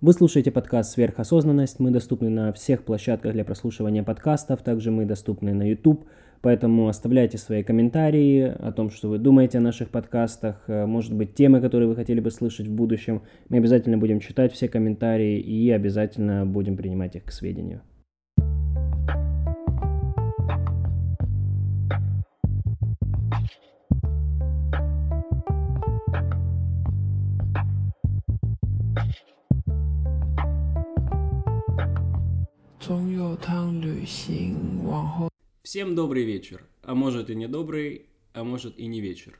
Вы слушаете подкаст «Сверхосознанность». Мы доступны на всех площадках для прослушивания подкастов. Также мы доступны на YouTube. Поэтому оставляйте свои комментарии о том, что вы думаете о наших подкастах. Э, может быть, темы, которые вы хотели бы слышать в будущем. Мы обязательно будем читать все комментарии и обязательно будем принимать их к сведению. Всем добрый вечер, а может и не добрый, а может и не вечер.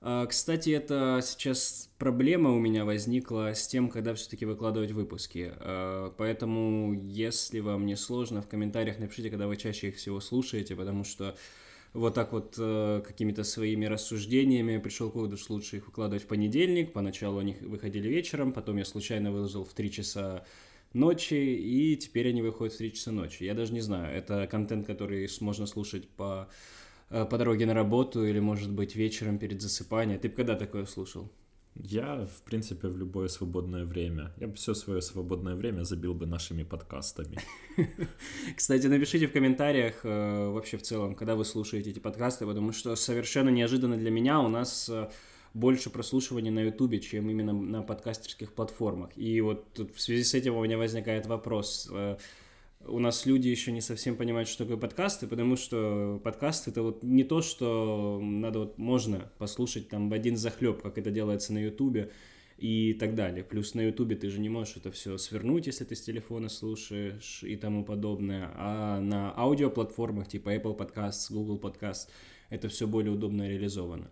А, кстати, это сейчас проблема у меня возникла с тем, когда все-таки выкладывать выпуски. А, поэтому, если вам не сложно, в комментариях напишите, когда вы чаще их всего слушаете, потому что вот так вот э, какими-то своими рассуждениями пришел к выводу, что лучше их выкладывать в понедельник. Поначалу они выходили вечером, потом я случайно выложил в 3 часа ночи, и теперь они выходят в 3 часа ночи. Я даже не знаю, это контент, который можно слушать по, э, по дороге на работу или, может быть, вечером перед засыпанием. Ты бы когда такое слушал? Я, в принципе, в любое свободное время. Я бы все свое свободное время забил бы нашими подкастами. Кстати, напишите в комментариях э, вообще в целом, когда вы слушаете эти подкасты, потому что совершенно неожиданно для меня у нас э, больше прослушивания на Ютубе, чем именно на подкастерских платформах. И вот тут в связи с этим у меня возникает вопрос. Э, у нас люди еще не совсем понимают, что такое подкасты, потому что подкаст это вот не то, что надо вот можно послушать там в один захлеб, как это делается на Ютубе и так далее. Плюс на Ютубе ты же не можешь это все свернуть, если ты с телефона слушаешь и тому подобное. А на аудиоплатформах типа Apple Podcasts, Google Podcasts это все более удобно реализовано.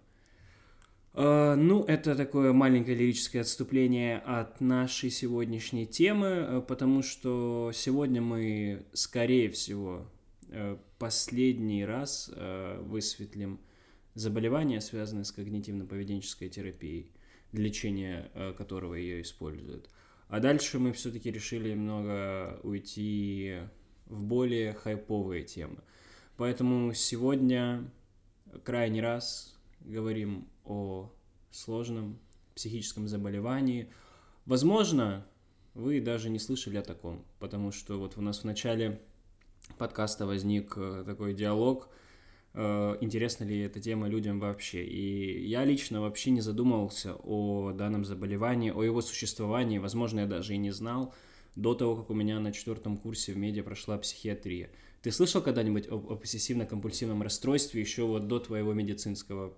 Uh, ну, это такое маленькое лирическое отступление от нашей сегодняшней темы, э, потому что сегодня мы, скорее всего, э, последний раз э, высветлим заболевания, связанные с когнитивно-поведенческой терапией, для лечения которого ее используют. А дальше мы все-таки решили немного уйти в более хайповые темы. Поэтому сегодня крайний раз говорим о сложном психическом заболевании. Возможно, вы даже не слышали о таком, потому что вот у нас в начале подкаста возник э, такой диалог, э, интересна ли эта тема людям вообще. И я лично вообще не задумывался о данном заболевании, о его существовании, возможно, я даже и не знал до того, как у меня на четвертом курсе в медиа прошла психиатрия. Ты слышал когда-нибудь о, о обсессивно-компульсивном расстройстве еще вот до твоего медицинского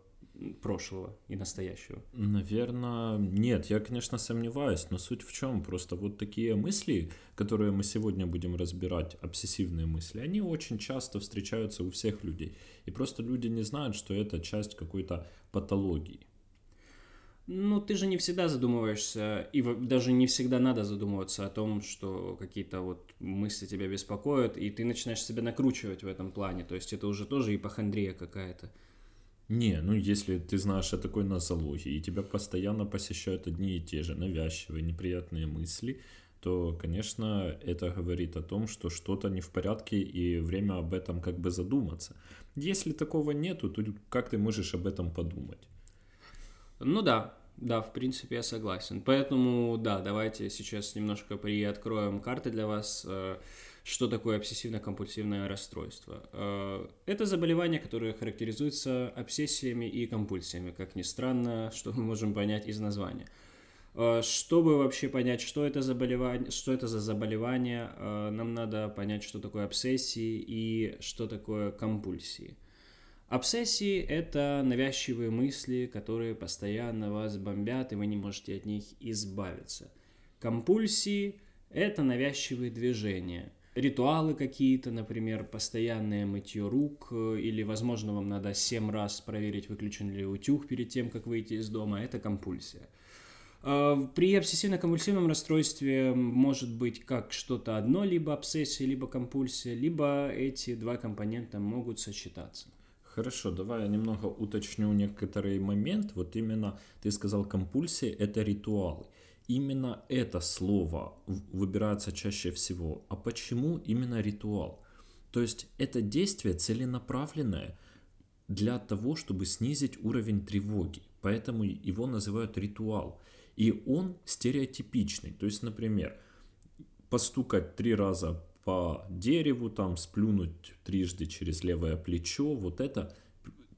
прошлого и настоящего? Наверное, нет. Я, конечно, сомневаюсь, но суть в чем? Просто вот такие мысли, которые мы сегодня будем разбирать, обсессивные мысли, они очень часто встречаются у всех людей. И просто люди не знают, что это часть какой-то патологии. Ну, ты же не всегда задумываешься, и даже не всегда надо задумываться о том, что какие-то вот мысли тебя беспокоят, и ты начинаешь себя накручивать в этом плане. То есть это уже тоже ипохондрия какая-то. Не, ну если ты знаешь о такой нозологии, и тебя постоянно посещают одни и те же навязчивые, неприятные мысли, то, конечно, это говорит о том, что что-то не в порядке, и время об этом как бы задуматься. Если такого нету, то как ты можешь об этом подумать? Ну да, да, в принципе, я согласен. Поэтому, да, давайте сейчас немножко приоткроем карты для вас. Э, что такое обсессивно-компульсивное расстройство? Э, это заболевание, которое характеризуется обсессиями и компульсиями, как ни странно, что мы можем понять из названия. Э, чтобы вообще понять, что это, заболевание, что это за заболевание, нам надо понять, что такое обсессии и что такое компульсии. Обсессии – это навязчивые мысли, которые постоянно вас бомбят, и вы не можете от них избавиться. Компульсии – это навязчивые движения. Ритуалы какие-то, например, постоянное мытье рук, э, или, возможно, вам надо 7 раз проверить, выключен ли утюг перед тем, как выйти из дома – это компульсия. А, при обсессивно-компульсивном расстройстве может быть как что-то одно, либо обсессия, либо компульсия, либо эти два компонента могут сочетаться. Хорошо, давай я немного уточню некоторый момент. Вот именно ты сказал компульсии – это ритуалы. Именно это слово выбирается чаще всего. А почему именно ритуал? То есть это действие целенаправленное для того, чтобы снизить уровень тревоги. Поэтому его называют ритуал. И он стереотипичный. То есть, например, постукать три раза по дереву, там сплюнуть трижды через левое плечо, вот это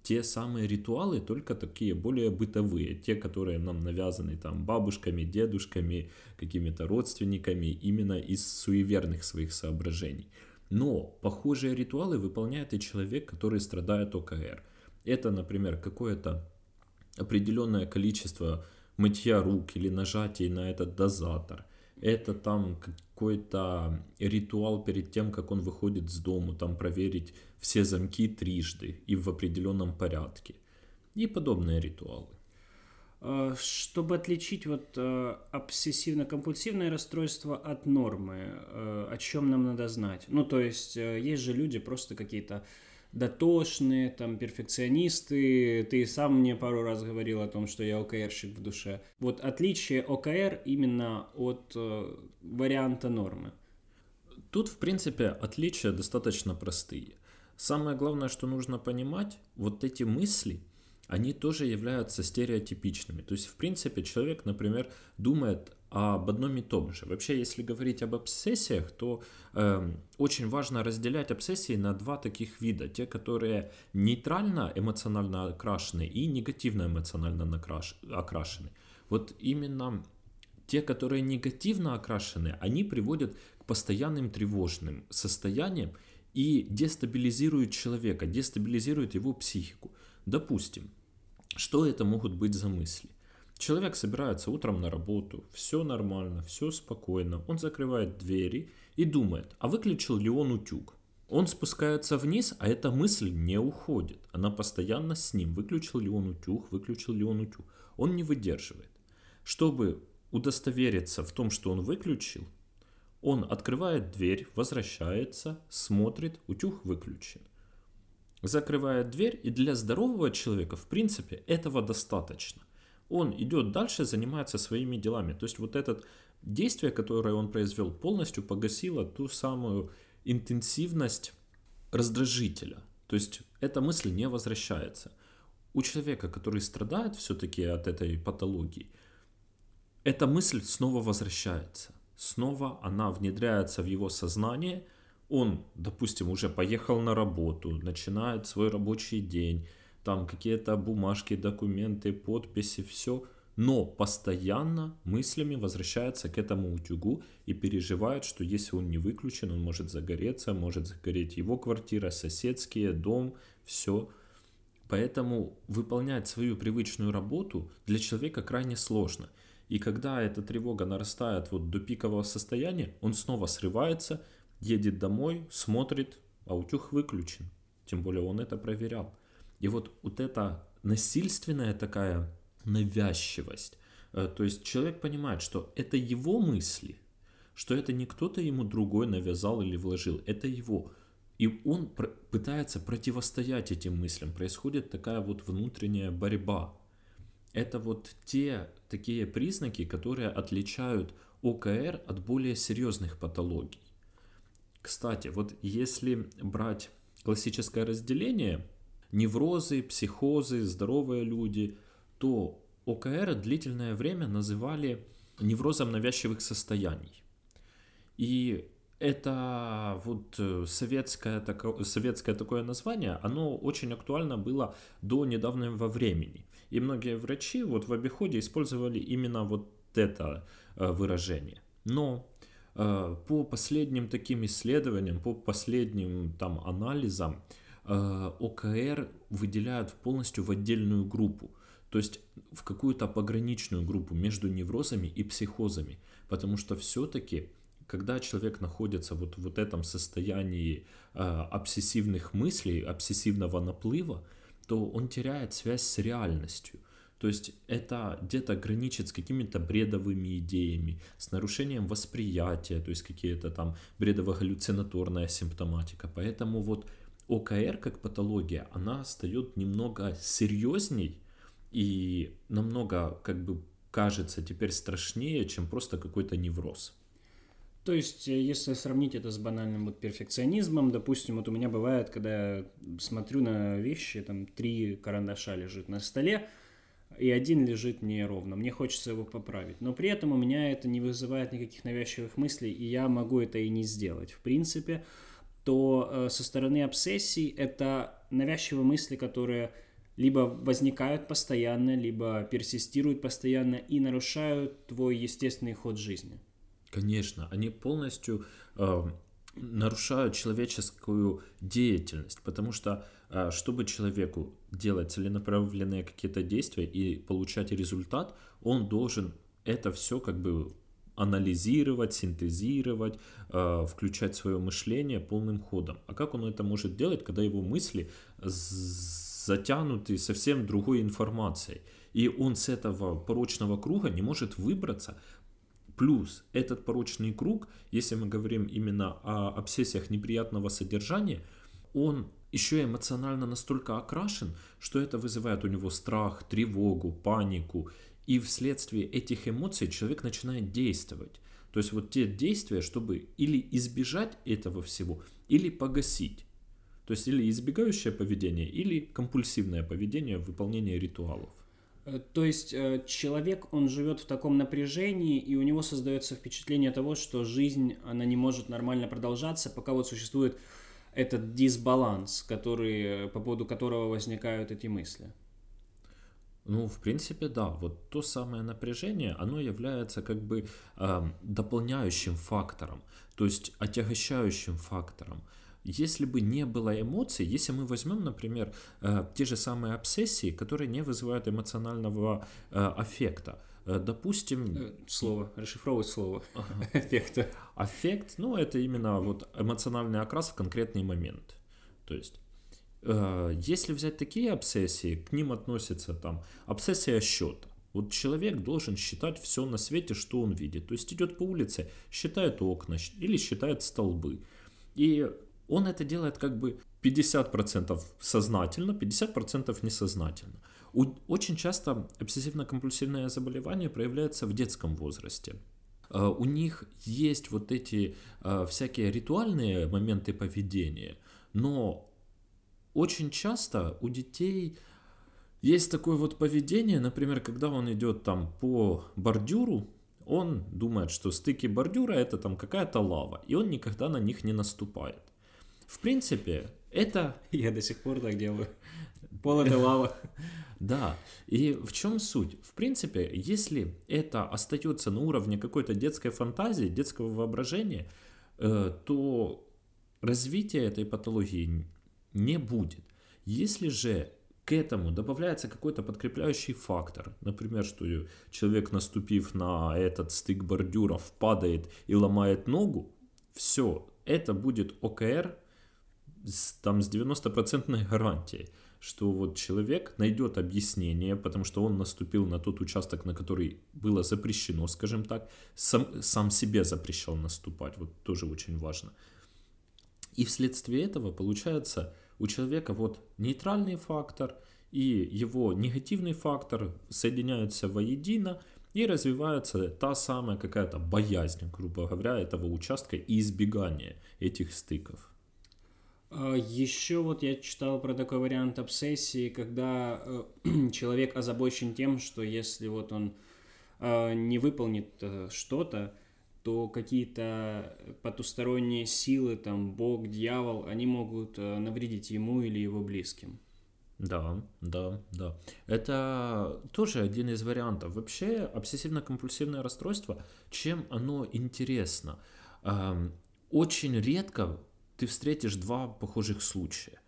те самые ритуалы, только такие более бытовые, те, которые нам навязаны там бабушками, дедушками, какими-то родственниками, именно из суеверных своих соображений. Но похожие ритуалы выполняет и человек, который страдает ОКР. Это, например, какое-то определенное количество мытья рук или нажатий на этот дозатор. Это там какой-то ритуал перед тем, как он выходит с дому, там проверить все замки трижды и в определенном порядке. И подобные ритуалы. А, чтобы отличить вот э, обсессивно-компульсивное расстройство от нормы, э, о чем нам надо знать? Ну, то есть, э, есть же люди просто какие-то дотошные, там, перфекционисты. Ты сам мне пару раз говорил о том, что я ОКРщик в душе. Вот отличие ОКР именно от э, варианта нормы. Тут, в принципе, отличия достаточно простые. Самое главное, что нужно понимать, вот эти мысли, они тоже являются стереотипичными. То есть, в принципе, человек, например, думает об одном и том же. Вообще, если говорить об обсессиях, то э, очень важно разделять обсессии на два таких вида. Те, которые нейтрально эмоционально окрашены и негативно эмоционально накраш... окрашены. Вот именно те, которые негативно окрашены, они приводят к постоянным тревожным состояниям и дестабилизируют человека, дестабилизируют его психику. Допустим, что это могут быть за мысли? Человек собирается утром на работу, все нормально, все спокойно, он закрывает двери и думает, а выключил ли он утюг? Он спускается вниз, а эта мысль не уходит. Она постоянно с ним. Выключил ли он утюг, выключил ли он утюг. Он не выдерживает. Чтобы удостовериться в том, что он выключил, он открывает дверь, возвращается, смотрит, утюг выключен. Закрывает дверь, и для здорового человека, в принципе, этого достаточно он идет дальше, занимается своими делами. То есть вот это действие, которое он произвел, полностью погасило ту самую интенсивность раздражителя. То есть эта мысль не возвращается. У человека, который страдает все-таки от этой патологии, эта мысль снова возвращается. Снова она внедряется в его сознание. Он, допустим, уже поехал на работу, начинает свой рабочий день, там какие-то бумажки, документы, подписи, все, но постоянно мыслями возвращается к этому утюгу и переживает, что если он не выключен, он может загореться, может загореть его квартира, соседские, дом, все. Поэтому выполнять свою привычную работу для человека крайне сложно. И когда эта тревога нарастает вот до пикового состояния, он снова срывается, едет домой, смотрит, а утюг выключен. Тем более он это проверял. И вот, вот эта насильственная такая навязчивость, э, то есть человек понимает, что это его мысли, что это не кто-то ему другой навязал или вложил, это его. И он пытается противостоять этим мыслям. Происходит такая вот внутренняя борьба. Это вот те такие признаки, которые отличают ОКР от более серьезных патологий. Кстати, вот если брать классическое разделение неврозы, психозы, здоровые люди, то ОКР длительное время называли неврозом навязчивых состояний. И это вот э, советское, тако, советское такое название, оно очень актуально было до недавнего времени. И многие врачи вот в обиходе использовали именно вот это э, выражение. Но э, по последним таким исследованиям, по последним там анализам, ОКР выделяют полностью в отдельную группу, то есть в какую-то пограничную группу между неврозами и психозами, потому что все-таки когда человек находится вот в вот этом состоянии э, обсессивных мыслей, обсессивного наплыва, то он теряет связь с реальностью. То есть это где-то граничит с какими-то бредовыми идеями, с нарушением восприятия, то есть какие-то там бредово-галлюцинаторная симптоматика. Поэтому вот ОКР как патология, она стает немного серьезней и намного, как бы, кажется теперь страшнее, чем просто какой-то невроз. То есть, э, если сравнить это с банальным вот перфекционизмом, допустим, вот у меня бывает, когда я смотрю на вещи, там три карандаша лежит на столе, и один лежит неровно. Мне хочется его поправить. Но при этом у меня это не вызывает никаких навязчивых мыслей, и я могу это и не сделать. В принципе, то э, со стороны обсессий это навязчивые мысли, которые либо возникают постоянно, либо персистируют постоянно и нарушают твой естественный ход жизни. Конечно, они полностью э, нарушают человеческую деятельность, потому что э, чтобы человеку делать целенаправленные какие-то действия и получать результат, он должен это все как бы анализировать, синтезировать, э, включать свое мышление полным ходом. А как он это может делать, когда его мысли затянуты совсем другой информацией? И он с этого порочного круга не может выбраться, Плюс этот порочный круг, если мы говорим именно о обсессиях неприятного содержания, он еще эмоционально настолько окрашен, что это вызывает у него страх, тревогу, панику. И вследствие этих эмоций человек начинает действовать. То есть вот те действия, чтобы или избежать этого всего, или погасить. То есть или избегающее поведение, или компульсивное поведение в выполнении ритуалов. Э, то есть э, человек, он живет в таком напряжении, и у него создается впечатление того, что жизнь, она не может нормально продолжаться, пока вот существует этот дисбаланс, который, э, по поводу которого возникают эти мысли. Ну, в принципе, да. Вот то самое напряжение, оно является как бы э, дополняющим фактором, то есть отягощающим фактором. Если бы не было эмоций, если мы возьмем, например, э, те же самые обсессии, которые не вызывают эмоционального э, аффекта, э, допустим... Слово, расшифровывать слово ага. эффекта. Аффект, ну, это именно вот эмоциональный окрас в конкретный момент. То есть если взять такие обсессии, к ним относится там обсессия счета. Вот человек должен считать все на свете, что он видит. То есть идет по улице, считает окна или считает столбы. И он это делает как бы 50% сознательно, 50% несознательно. Очень часто обсессивно-компульсивное заболевание проявляется в детском возрасте. Uh, у них есть вот эти uh, всякие ритуальные моменты поведения, но очень часто у детей есть такое вот поведение, например, когда он идет там по бордюру, он думает, что стыки бордюра это там какая-то лава, и он никогда на них не наступает. В принципе, это... Я до сих пор так делаю. Пол это лава. Да. И в чем суть? В принципе, если это остается на уровне какой-то детской фантазии, детского воображения, э, то развития этой патологии не будет. Если же к этому добавляется какой-то подкрепляющий фактор, например, что человек, наступив на этот стык бордюров, падает и ломает ногу, все, это будет ОКР с, там с 90% гарантией, что вот человек найдет объяснение, потому что он наступил на тот участок, на который было запрещено, скажем так, сам, сам себе запрещал наступать, вот тоже очень важно. И вследствие этого получается у человека вот нейтральный фактор и его негативный фактор соединяются воедино, и развивается та самая какая-то боязнь, грубо говоря, этого участка и избегание этих стыков. А, Еще вот я читал про такой вариант обсессии, когда э, человек озабочен тем, что если вот он э, не выполнит э, что-то, то какие-то потусторонние силы, там, Бог, дьявол, они могут навредить ему или его близким. Да, да, да. Это тоже один из вариантов. Вообще, обсессивно-компульсивное расстройство, чем оно интересно? Очень редко ты встретишь два похожих случая.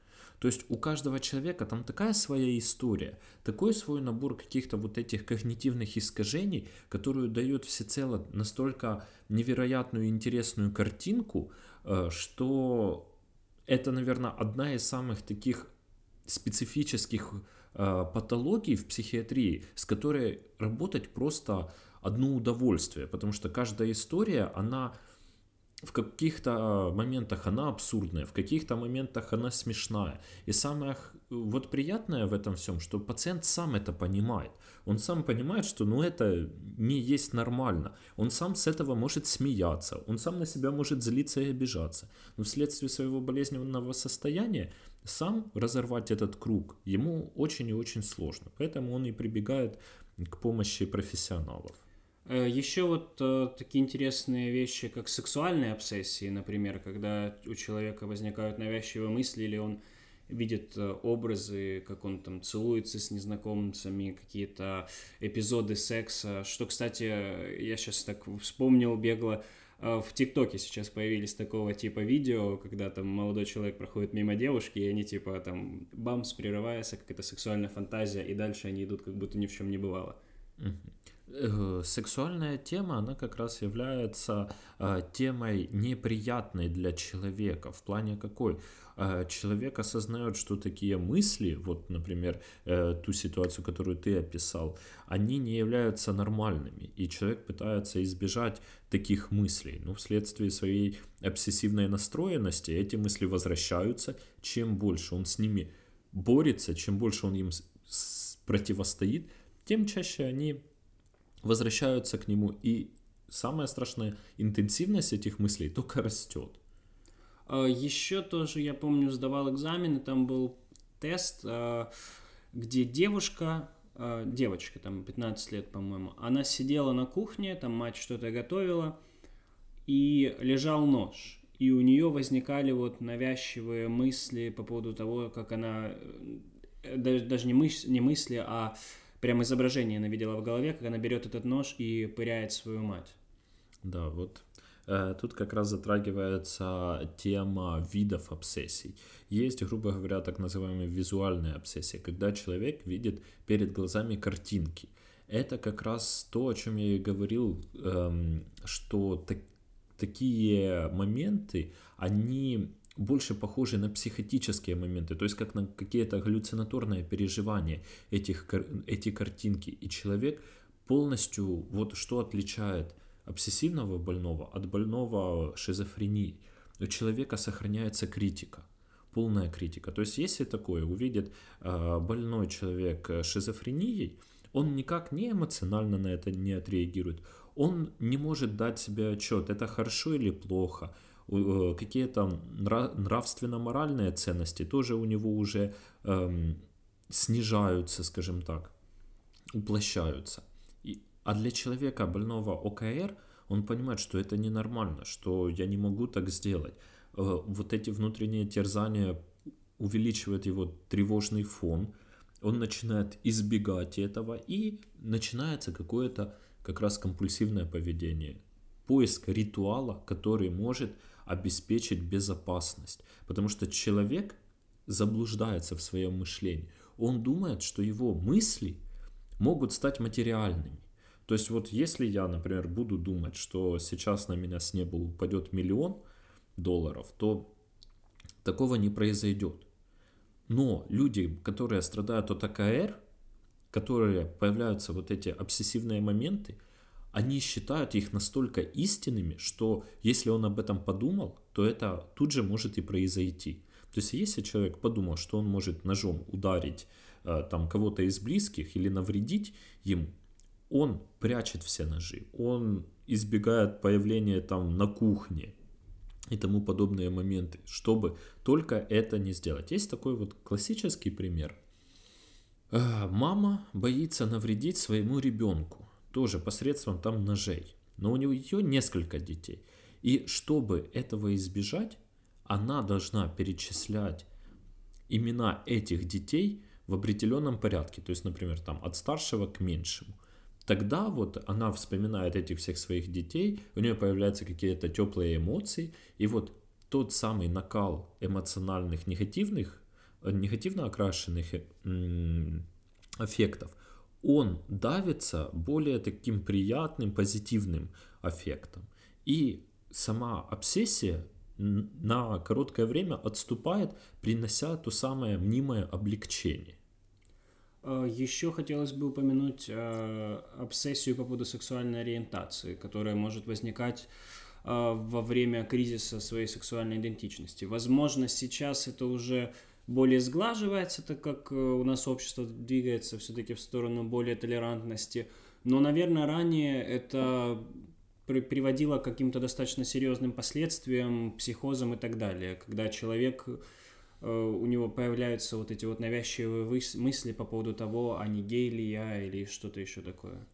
То есть у каждого человека там такая своя история, такой свой набор каких-то вот этих когнитивных искажений, которую дает всецело настолько невероятную интересную картинку, э, что это, наверное, одна из самых таких специфических э, патологий в психиатрии, с которой работать просто одно удовольствие, потому что каждая история, она в каких-то моментах она абсурдная, в каких-то моментах она смешная. И самое вот приятное в этом всем, что пациент сам это понимает. Он сам понимает, что ну это не есть нормально. Он сам с этого может смеяться, он сам на себя может злиться и обижаться. Но вследствие своего болезненного состояния сам разорвать этот круг ему очень и очень сложно. Поэтому он и прибегает к помощи профессионалов. Э, Еще вот э, такие интересные вещи, как сексуальные обсессии, например, когда у человека возникают навязчивые мысли или он видит э, образы, как он там целуется с незнакомцами, какие-то эпизоды секса, что, кстати, я сейчас так вспомнил бегло, в ТикТоке сейчас появились такого типа видео, когда там молодой человек проходит мимо девушки, и они типа там бамс, прерывается, какая-то сексуальная фантазия, и дальше они идут, как будто ни в чем не бывало. Э, сексуальная тема, она как раз является э, темой неприятной для человека. В плане какой? Э, человек осознает, что такие мысли, вот, например, э, ту ситуацию, которую ты описал, они не являются нормальными. И человек пытается избежать таких мыслей. Но вследствие своей обсессивной настроенности эти мысли возвращаются. Чем больше он с ними борется, чем больше он им противостоит, тем чаще они возвращаются к нему, и самое страшное, интенсивность этих мыслей только растет. А, Еще тоже, я помню, сдавал экзамен, там был тест, а, где девушка, а, девочка, там 15 лет, по-моему, она сидела на кухне, там мать что-то готовила, и лежал нож. И у нее возникали вот навязчивые мысли по поводу того, как она, э, даже, даже не, мыс, не мысли, а прям изображение она видела в голове, как она берет этот нож и пыряет свою мать. Да, вот э, Тут как раз затрагивается тема видов обсессий. Есть, грубо говоря, так называемые визуальные обсессии, когда человек видит перед глазами картинки. Это как раз то, о чем я и говорил, эм, что так, такие моменты, они больше похожи на психотические моменты, то есть как на какие-то галлюцинаторные переживания этих, эти картинки. И человек полностью, вот что отличает обсессивного больного от больного шизофрении. У человека сохраняется критика, полная критика. То есть если такое увидит э, больной человек шизофренией, он никак не эмоционально на это не отреагирует. Он не может дать себе отчет, это хорошо или плохо – какие-то нравственно-моральные ценности тоже у него уже эм, снижаются, скажем так, уплощаются. И, а для человека больного ОКР, он понимает, что это ненормально, что я не могу так сделать. Э, вот эти внутренние терзания увеличивают его тревожный фон, он начинает избегать этого и начинается какое-то как раз компульсивное поведение, поиск ритуала, который может обеспечить безопасность. Потому что человек заблуждается в своем мышлении. Он думает, что его мысли могут стать материальными. То есть вот если я, например, буду думать, что сейчас на меня с неба упадет миллион долларов, то такого не произойдет. Но люди, которые страдают от АКР, которые появляются вот эти обсессивные моменты – они считают их настолько истинными, что если он об этом подумал, то это тут же может и произойти. То есть если человек подумал, что он может ножом ударить э, там кого-то из близких или навредить ему, он прячет все ножи, он избегает появления там на кухне и тому подобные моменты, чтобы только это не сделать. Есть такой вот классический пример. Э, мама боится навредить своему ребенку тоже посредством там ножей. Но у нее несколько детей. И чтобы этого избежать, она должна перечислять имена этих детей в определенном порядке. То есть, например, там от старшего к меньшему. Тогда вот она вспоминает этих всех своих детей, у нее появляются какие-то теплые эмоции, и вот тот самый накал эмоциональных негативных, негативно окрашенных эффектов, он давится более таким приятным, позитивным аффектом. И сама обсессия на короткое время отступает, принося то самое мнимое облегчение. А, Еще хотелось бы упомянуть э, обсессию по поводу сексуальной ориентации, которая может возникать во время кризиса своей сексуальной идентичности. Возможно, сейчас это уже более сглаживается, так как у нас общество двигается все-таки в сторону более толерантности. Но, наверное, ранее это приводило к каким-то достаточно серьезным последствиям, психозам и так далее, когда человек э, у него появляются вот эти вот навязчивые мысли по поводу того, а не гей ли я или что-то еще такое.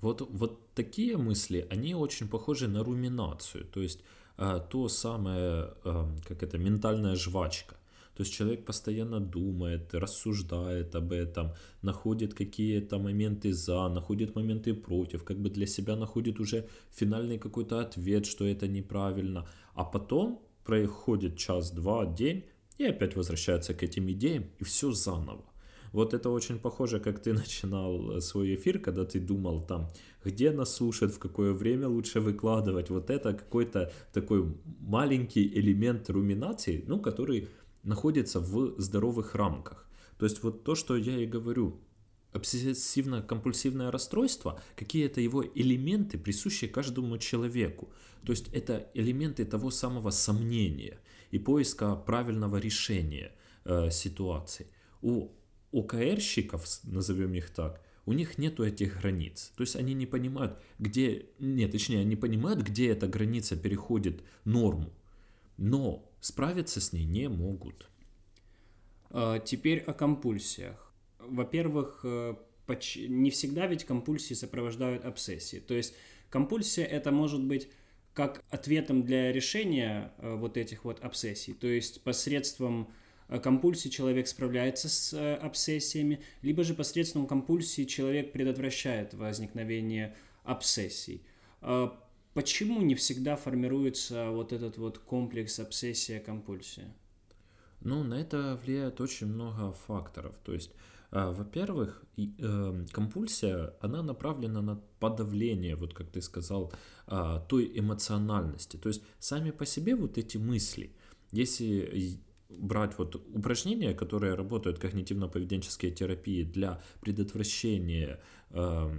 Вот, вот такие мысли, они очень похожи на руминацию, то есть э, то самое, э, как это, ментальная жвачка. То есть человек постоянно думает, рассуждает об этом, находит какие-то моменты за, находит моменты против, как бы для себя находит уже финальный какой-то ответ, что это неправильно. А потом проходит час-два, день, и опять возвращается к этим идеям, и все заново. Вот это очень похоже, как ты начинал э, свой эфир, когда ты думал там, где нас слушают, в какое время лучше выкладывать. Вот это какой-то такой маленький элемент руминации, ну, который находится в здоровых рамках. То есть вот то, что я и говорю, обсессивно-компульсивное расстройство, какие это его элементы, присущие каждому человеку. То есть это элементы того самого сомнения и поиска правильного решения э, ситуации. У ОКРщиков, назовем их так, у них нету этих границ. То есть они не понимают, где, нет, точнее, они понимают, где эта граница переходит норму, но справиться с ней не могут. А, теперь о компульсиях. Во-первых, э, не всегда ведь компульсии сопровождают обсессии. То есть компульсия это может быть как ответом для решения э, вот этих вот обсессий. То есть посредством э, компульсии человек справляется с обсессиями, либо же посредством компульсии человек предотвращает возникновение обсессий. Почему не всегда формируется вот этот вот комплекс обсессия-компульсия? Ну, на это влияет очень много факторов. То есть, э, во-первых, э, компульсия, она направлена на подавление, вот как ты сказал, э, той эмоциональности. То есть, сами по себе вот эти мысли, если брать вот упражнения, которые работают когнитивно-поведенческие терапии для предотвращения э,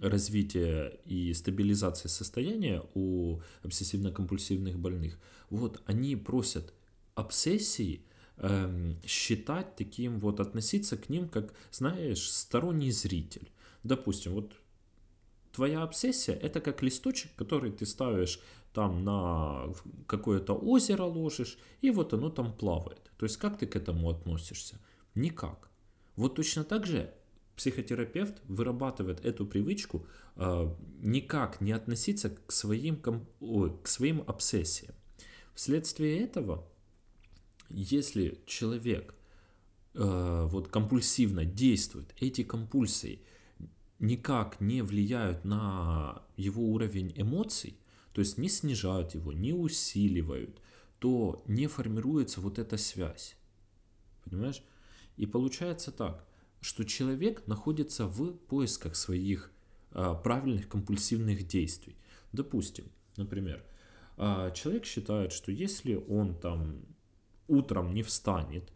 развития и стабилизации состояния у обсессивно-компульсивных больных, вот они просят обсессии э, считать таким вот, относиться к ним как, знаешь, сторонний зритель. Допустим, вот твоя обсессия это как листочек, который ты ставишь там на какое-то озеро ложишь, и вот оно там плавает. То есть как ты к этому относишься? Никак. Вот точно так же психотерапевт вырабатывает эту привычку э, никак не относиться к своим, ком, ой, к своим обсессиям. Вследствие этого, если человек э, вот компульсивно действует, эти компульсии никак не влияют на его уровень эмоций, то есть не снижают его, не усиливают, то не формируется вот эта связь. Понимаешь? И получается так что человек находится в поисках своих а, правильных компульсивных действий. Допустим, например, а, человек считает, что если он там утром не встанет,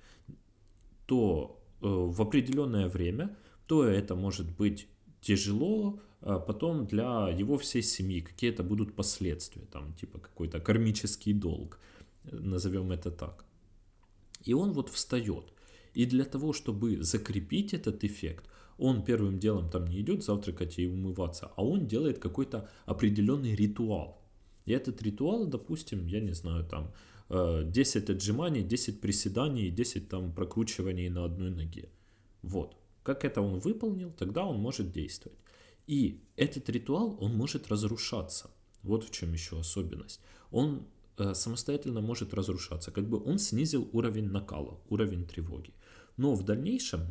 то э, в определенное время, то это может быть тяжело, а потом для его всей семьи какие-то будут последствия, там типа какой-то кармический долг, назовем это так. И он вот встает, и для того, чтобы закрепить этот эффект, он первым делом там не идет завтракать и умываться, а он делает какой-то определенный ритуал. И этот ритуал, допустим, я не знаю, там 10 э, отжиманий, 10 приседаний, 10 там прокручиваний на одной ноге. Вот. Как это он выполнил, тогда он может действовать. И этот ритуал, он может разрушаться. Вот в чем еще особенность. Он э, самостоятельно может разрушаться. Как бы он снизил уровень накала, уровень тревоги. Но в дальнейшем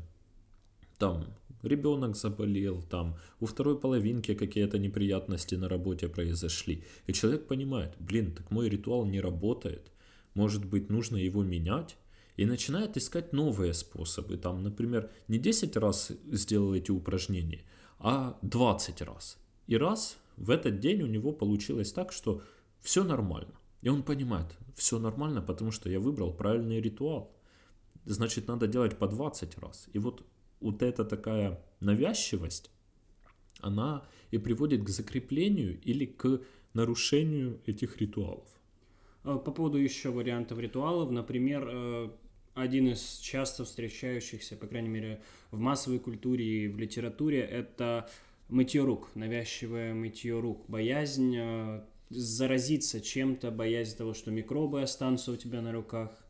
там ребенок заболел, там у второй половинки какие-то неприятности на работе произошли. И человек понимает, блин, так мой ритуал не работает, может быть нужно его менять. И начинает искать новые способы. Там, например, не 10 раз сделал эти упражнения, а 20 раз. И раз в этот день у него получилось так, что все нормально. И он понимает, все нормально, потому что я выбрал правильный ритуал значит, надо делать по 20 раз. И вот вот эта такая навязчивость, она и приводит к закреплению или к нарушению этих ритуалов. По поводу еще вариантов ритуалов, например, один из часто встречающихся, по крайней мере, в массовой культуре и в литературе, это мытье рук, навязчивое мытье рук, боязнь э, заразиться чем-то, боязнь того, что микробы останутся у тебя на руках.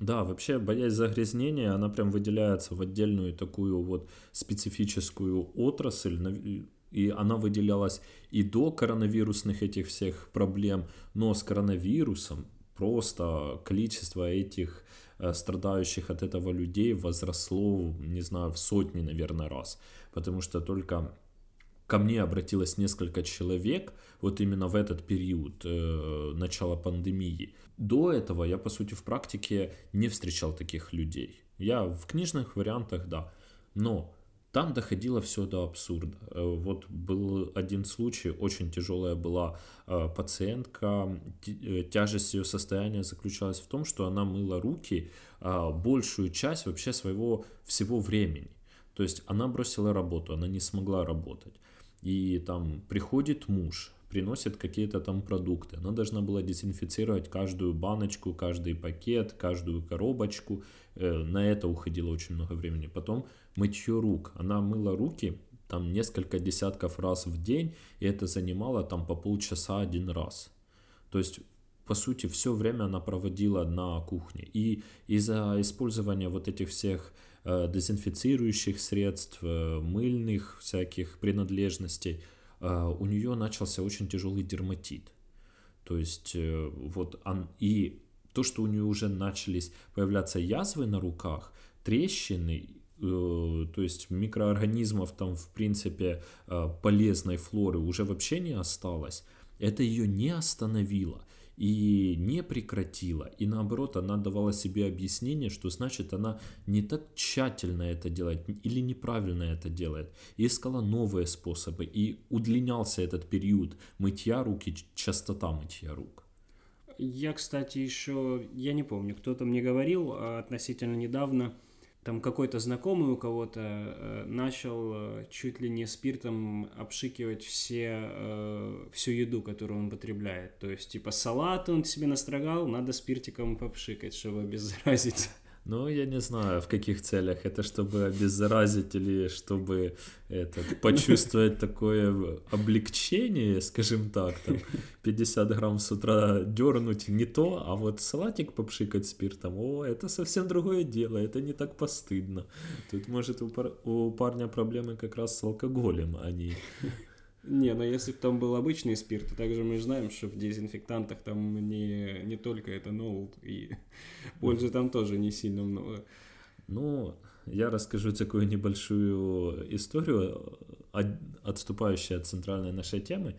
Да, вообще боязнь загрязнения, она прям выделяется в отдельную такую вот специфическую отрасль, и она выделялась и до коронавирусных этих всех проблем, но с коронавирусом просто количество этих э, страдающих от этого людей возросло, не знаю, в сотни, наверное, раз. Потому что только ко мне обратилось несколько человек вот именно в этот период э, начала пандемии. До этого я, по сути, в практике не встречал таких людей. Я в книжных вариантах, да. Но там доходило все до абсурда. Э, вот был один случай, очень тяжелая была э, пациентка, э, тяжесть ее состояния заключалась в том, что она мыла руки большую часть вообще своего всего времени. То есть она бросила работу, она не смогла работать. И там приходит муж, приносит какие-то там продукты. Она должна была дезинфицировать каждую баночку, каждый пакет, каждую коробочку. На это уходило очень много времени. Потом мытье рук. Она мыла руки там несколько десятков раз в день, и это занимало там по полчаса один раз. То есть по сути, все время она проводила на кухне. И из-за использования вот этих всех э, дезинфицирующих средств, э, мыльных всяких принадлежностей, э, у нее начался очень тяжелый дерматит. То есть э, вот он, и то, что у нее уже начались появляться язвы на руках, трещины, Э, то есть микроорганизмов там в принципе э, полезной флоры уже вообще не осталось, это ее не остановило и не прекратила. И наоборот, она давала себе объяснение, что значит она не так тщательно это делает или неправильно это делает. И искала новые способы. И удлинялся этот период мытья рук и частота мытья рук. Я, кстати, еще, я не помню, кто-то мне говорил а относительно недавно, там какой-то знакомый у кого-то э, начал э, чуть ли не спиртом обшикивать все, э, всю еду, которую он потребляет. То есть, типа, салат он себе настрогал, надо спиртиком попшикать, чтобы обеззаразить. Ну, я не знаю, в каких целях. Это чтобы обеззаразить или чтобы это, почувствовать такое облегчение, скажем так, там 50 грамм с утра дернуть не то, а вот салатик попшикать спиртом, о, это совсем другое дело, это не так постыдно. Тут, может, у, пар... у парня проблемы как раз с алкоголем, а не не, но если бы там был обычный спирт, то также мы знаем, что в дезинфектантах там не, не только этанол, и пользы там тоже не сильно много. Ну, я расскажу такую небольшую историю, отступающую от центральной нашей темы.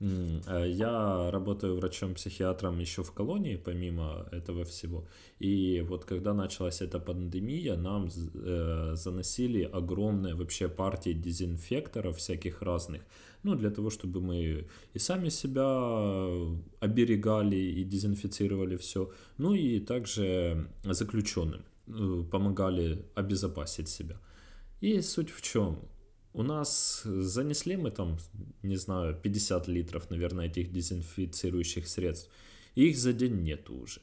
Э, я работаю врачом-психиатром еще в колонии, помимо этого всего. И вот когда началась эта пандемия, нам э, заносили огромные вообще партии дезинфекторов всяких разных. Ну, для того, чтобы мы и сами себя оберегали и дезинфицировали все. Ну и также заключенным э, помогали обезопасить себя. И суть в чем? У нас занесли мы там, не знаю, 50 литров, наверное, этих дезинфицирующих средств. их за день нету уже.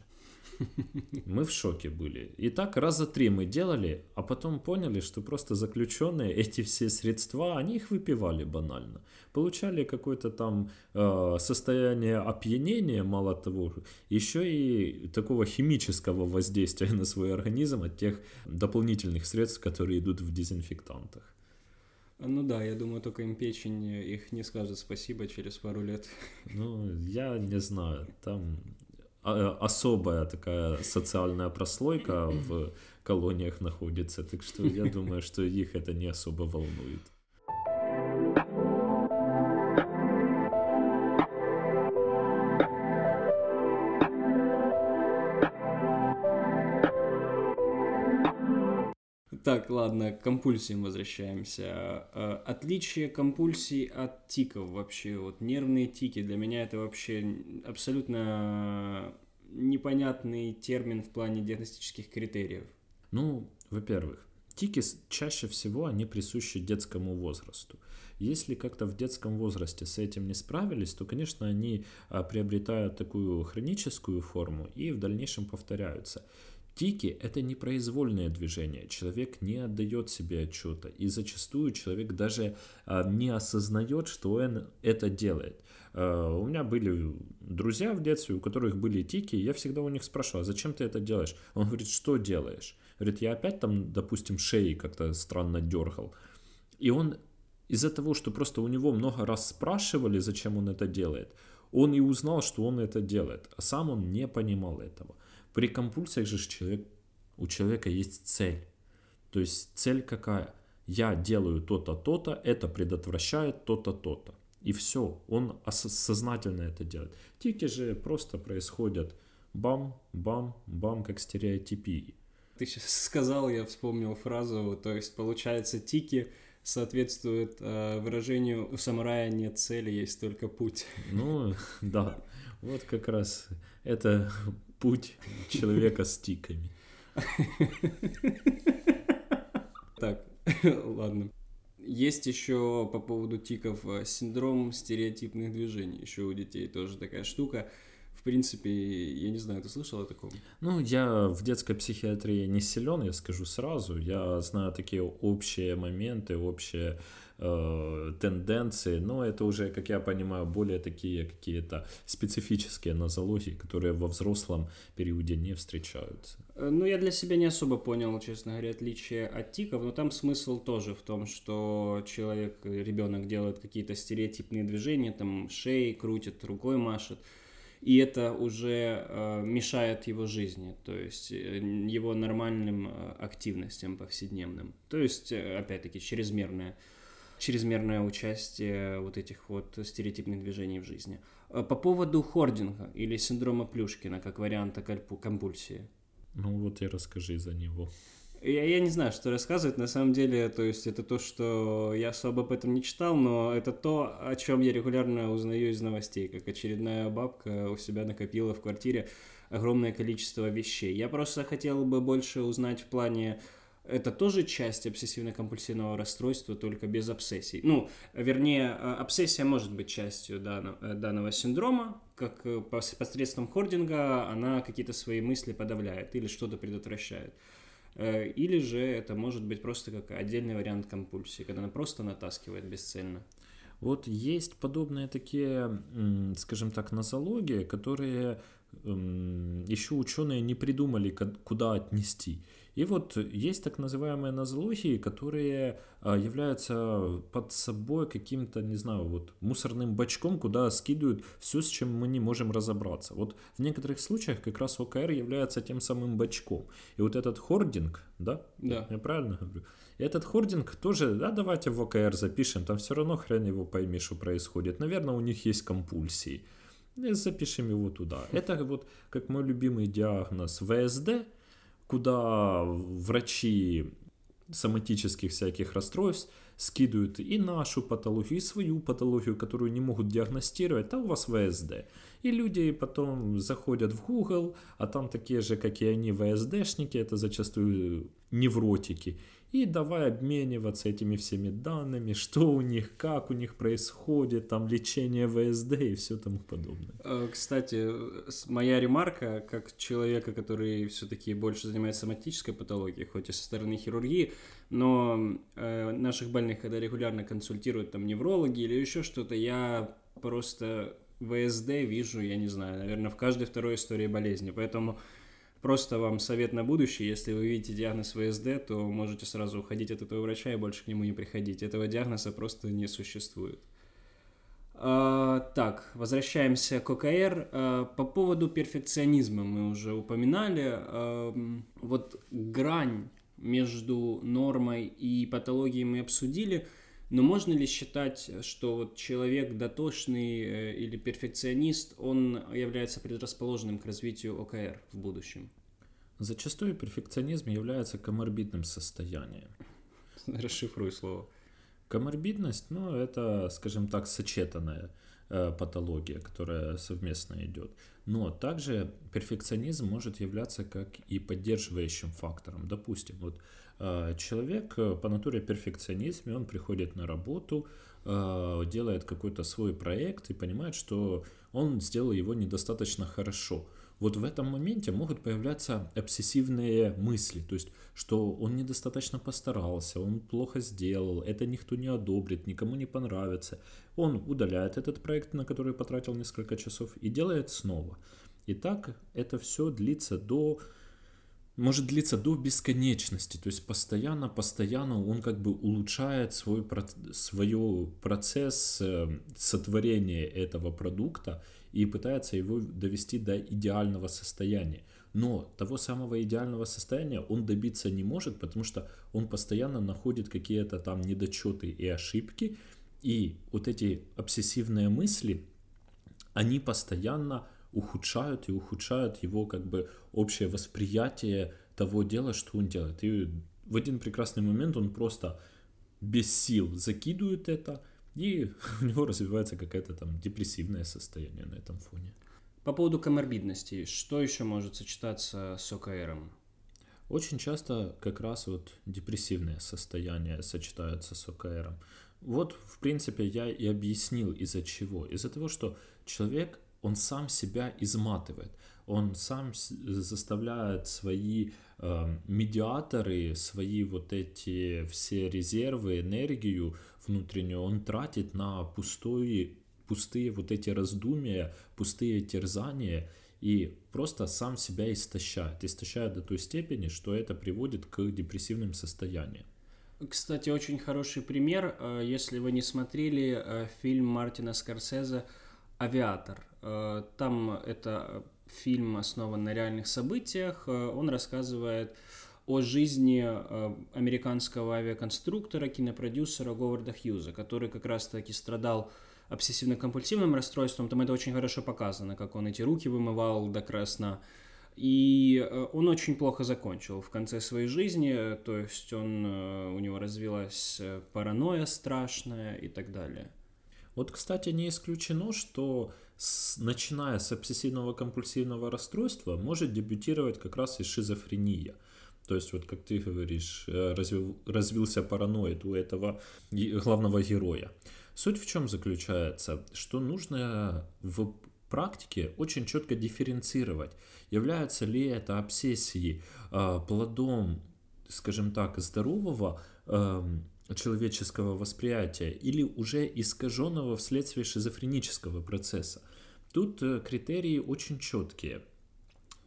Мы в шоке были. И так раза три мы делали, а потом поняли, что просто заключенные эти все средства, они их выпивали банально. Получали какое-то там э, состояние опьянения, мало того, еще и такого химического воздействия на свой организм от тех дополнительных средств, которые идут в дезинфектантах. Ну да, я думаю, только им печень их не скажет спасибо через пару лет. Ну, я не знаю, там а, особая такая социальная прослойка в колониях находится, так что я думаю, что их это не особо волнует. Так, ладно, к компульсиям возвращаемся. Э, отличие компульсий от тиков вообще, вот нервные тики, для меня это вообще абсолютно непонятный термин в плане диагностических критериев. Ну, во-первых, Тики чаще всего они присущи детскому возрасту. Если как-то в детском возрасте с этим не справились, то, конечно, они а, приобретают такую хроническую форму и в дальнейшем повторяются. Тики – это непроизвольное движение, человек не отдает себе отчета, и зачастую человек даже а, не осознает, что он это делает. А, у меня были друзья в детстве, у которых были тики, я всегда у них спрашивал, а зачем ты это делаешь? Он говорит, что делаешь? Говорит, я опять там, допустим, шеи как-то странно дергал. И он из-за того, что просто у него много раз спрашивали, зачем он это делает, он и узнал, что он это делает, а сам он не понимал этого. При компульсиях же человек, у человека есть цель. То есть цель какая? Я делаю то-то, то-то, это предотвращает то-то, то-то. И все, он сознательно это делает. Тики же просто происходят бам, бам, бам, как стереотипии. Ты сейчас сказал, я вспомнил фразу, то есть получается тики соответствует э, выражению «у самурая нет цели, есть только путь». Ну, да, вот как раз это путь человека с тиками. Так, ладно. Есть еще по поводу тиков э, синдром стереотипных движений. Еще у детей тоже такая штука в принципе, я не знаю, ты слышал о таком? Ну, я в детской психиатрии не силен, я скажу сразу. Я знаю такие общие моменты, общие э, тенденции, но это уже, как я понимаю, более такие какие-то специфические нозологии, которые во взрослом периоде не встречаются. Э, ну, я для себя не особо понял, честно говоря, отличие от тиков, но там смысл тоже в том, что человек, ребенок делает какие-то стереотипные движения, там шеей крутит, рукой машет, и это уже э, мешает его жизни, то есть э, его нормальным э, активностям повседневным. То есть, э, опять-таки, чрезмерное, чрезмерное участие вот этих вот стереотипных движений в жизни. По поводу хординга или синдрома Плюшкина как варианта компульсии. Ну вот и расскажи за него. Я, я не знаю, что рассказывать. На самом деле, то есть это то, что я особо об этом не читал, но это то, о чем я регулярно узнаю из новостей, как очередная бабка у себя накопила в квартире огромное количество вещей. Я просто хотел бы больше узнать в плане это тоже часть обсессивно-компульсивного расстройства, только без обсессий. Ну, вернее, а, обсессия может быть частью данного, э, данного синдрома, как э, посредством хординга она какие-то свои мысли подавляет или что-то предотвращает. Э, или же это может быть просто как отдельный вариант компульсии, когда она просто натаскивает бесцельно. Вот есть подобные такие, скажем так, нозологии, которые еще ученые не придумали, куда отнести. И вот есть так называемые нозологии, которые а, являются под собой каким-то, не знаю, вот мусорным бачком, куда скидывают все, с чем мы не можем разобраться. Вот в некоторых случаях как раз ОКР является тем самым бачком. И вот этот хординг, да? Да. Я правильно говорю? И этот хординг тоже, да, давайте в ОКР запишем, там все равно хрен его пойми, что происходит. Наверное, у них есть компульсии. Запишем его туда. Это вот как мой любимый диагноз ВСД – куда врачи соматических всяких расстройств скидывают и нашу патологию, и свою патологию, которую не могут диагностировать, а у вас ВСД. И люди потом заходят в Google, а там такие же, как и они, ВСДшники, это зачастую невротики, и давай обмениваться этими всеми данными, что у них, как у них происходит, там лечение ВСД и все тому подобное. Э, кстати, моя ремарка, как человека, который все-таки больше занимается соматической патологией, хоть и со стороны хирургии, но э, наших больных, когда регулярно консультируют там неврологи или еще что-то, я просто ВСД вижу, я не знаю, наверное, в каждой второй истории болезни, поэтому Просто вам совет на будущее, если вы видите диагноз ВСД, то можете сразу уходить от этого врача и больше к нему не приходить. Этого диагноза просто не существует. А, так, возвращаемся к ОКР. А, по поводу перфекционизма мы уже упоминали. А, вот грань между нормой и патологией мы обсудили. Но можно ли считать, что вот человек дотошный э, или перфекционист, он является предрасположенным к развитию ОКР в будущем? Зачастую перфекционизм является коморбидным состоянием. Расшифруй слово. Коморбидность, ну, это, скажем так, сочетанное э, патология, которая совместно идет. Но также перфекционизм может являться как и поддерживающим фактором. Допустим, вот э, человек э, по натуре перфекционизм, и он приходит на работу, э, делает какой-то свой проект и понимает, что он сделал его недостаточно хорошо вот в этом моменте могут появляться обсессивные мысли, то есть, что он недостаточно постарался, он плохо сделал, это никто не одобрит, никому не понравится. Он удаляет этот проект, на который потратил несколько часов, и делает снова. И так это все длится до может длиться до бесконечности, то есть постоянно, постоянно он как бы улучшает свой, свой процесс э, сотворения этого продукта и пытается его довести до идеального состояния. Но того самого идеального состояния он добиться не может, потому что он постоянно находит какие-то там недочеты и ошибки, и вот эти обсессивные мысли, они постоянно ухудшают и ухудшают его как бы общее восприятие того дела, что он делает. И в один прекрасный момент он просто без сил закидывает это, и у него развивается какое-то там депрессивное состояние на этом фоне. По поводу коморбидности, что еще может сочетаться с ОКРом? Очень часто как раз вот депрессивное состояние сочетается с ОКРом. Вот, в принципе, я и объяснил из-за чего. Из-за того, что человек он сам себя изматывает, он сам заставляет свои э, медиаторы, свои вот эти все резервы, энергию внутреннюю, он тратит на пустые, пустые вот эти раздумия, пустые терзания, и просто сам себя истощает, истощает до той степени, что это приводит к депрессивным состояниям. Кстати, очень хороший пример, э, если вы не смотрели э, фильм Мартина Скорсезе «Авиатор», там это фильм основан на реальных событиях. Э, он рассказывает о жизни э, американского авиаконструктора, кинопродюсера Говарда Хьюза, который как раз-таки страдал обсессивно-компульсивным расстройством. Там это очень хорошо показано, как он эти руки вымывал до красна. И он очень плохо закончил в конце своей жизни, то есть он, у него развилась паранойя страшная и так далее. Вот, кстати, не исключено, что с, начиная с обсессивного компульсивного расстройства может дебютировать как раз и шизофрения. То есть, вот как ты говоришь, э, развил, развился параноид у этого главного героя. Суть в чем заключается, что нужно в практике очень четко дифференцировать, являются ли это обсессии э, плодом, скажем так, здорового э, человеческого восприятия или уже искаженного вследствие шизофренического процесса. Тут э, критерии очень четкие.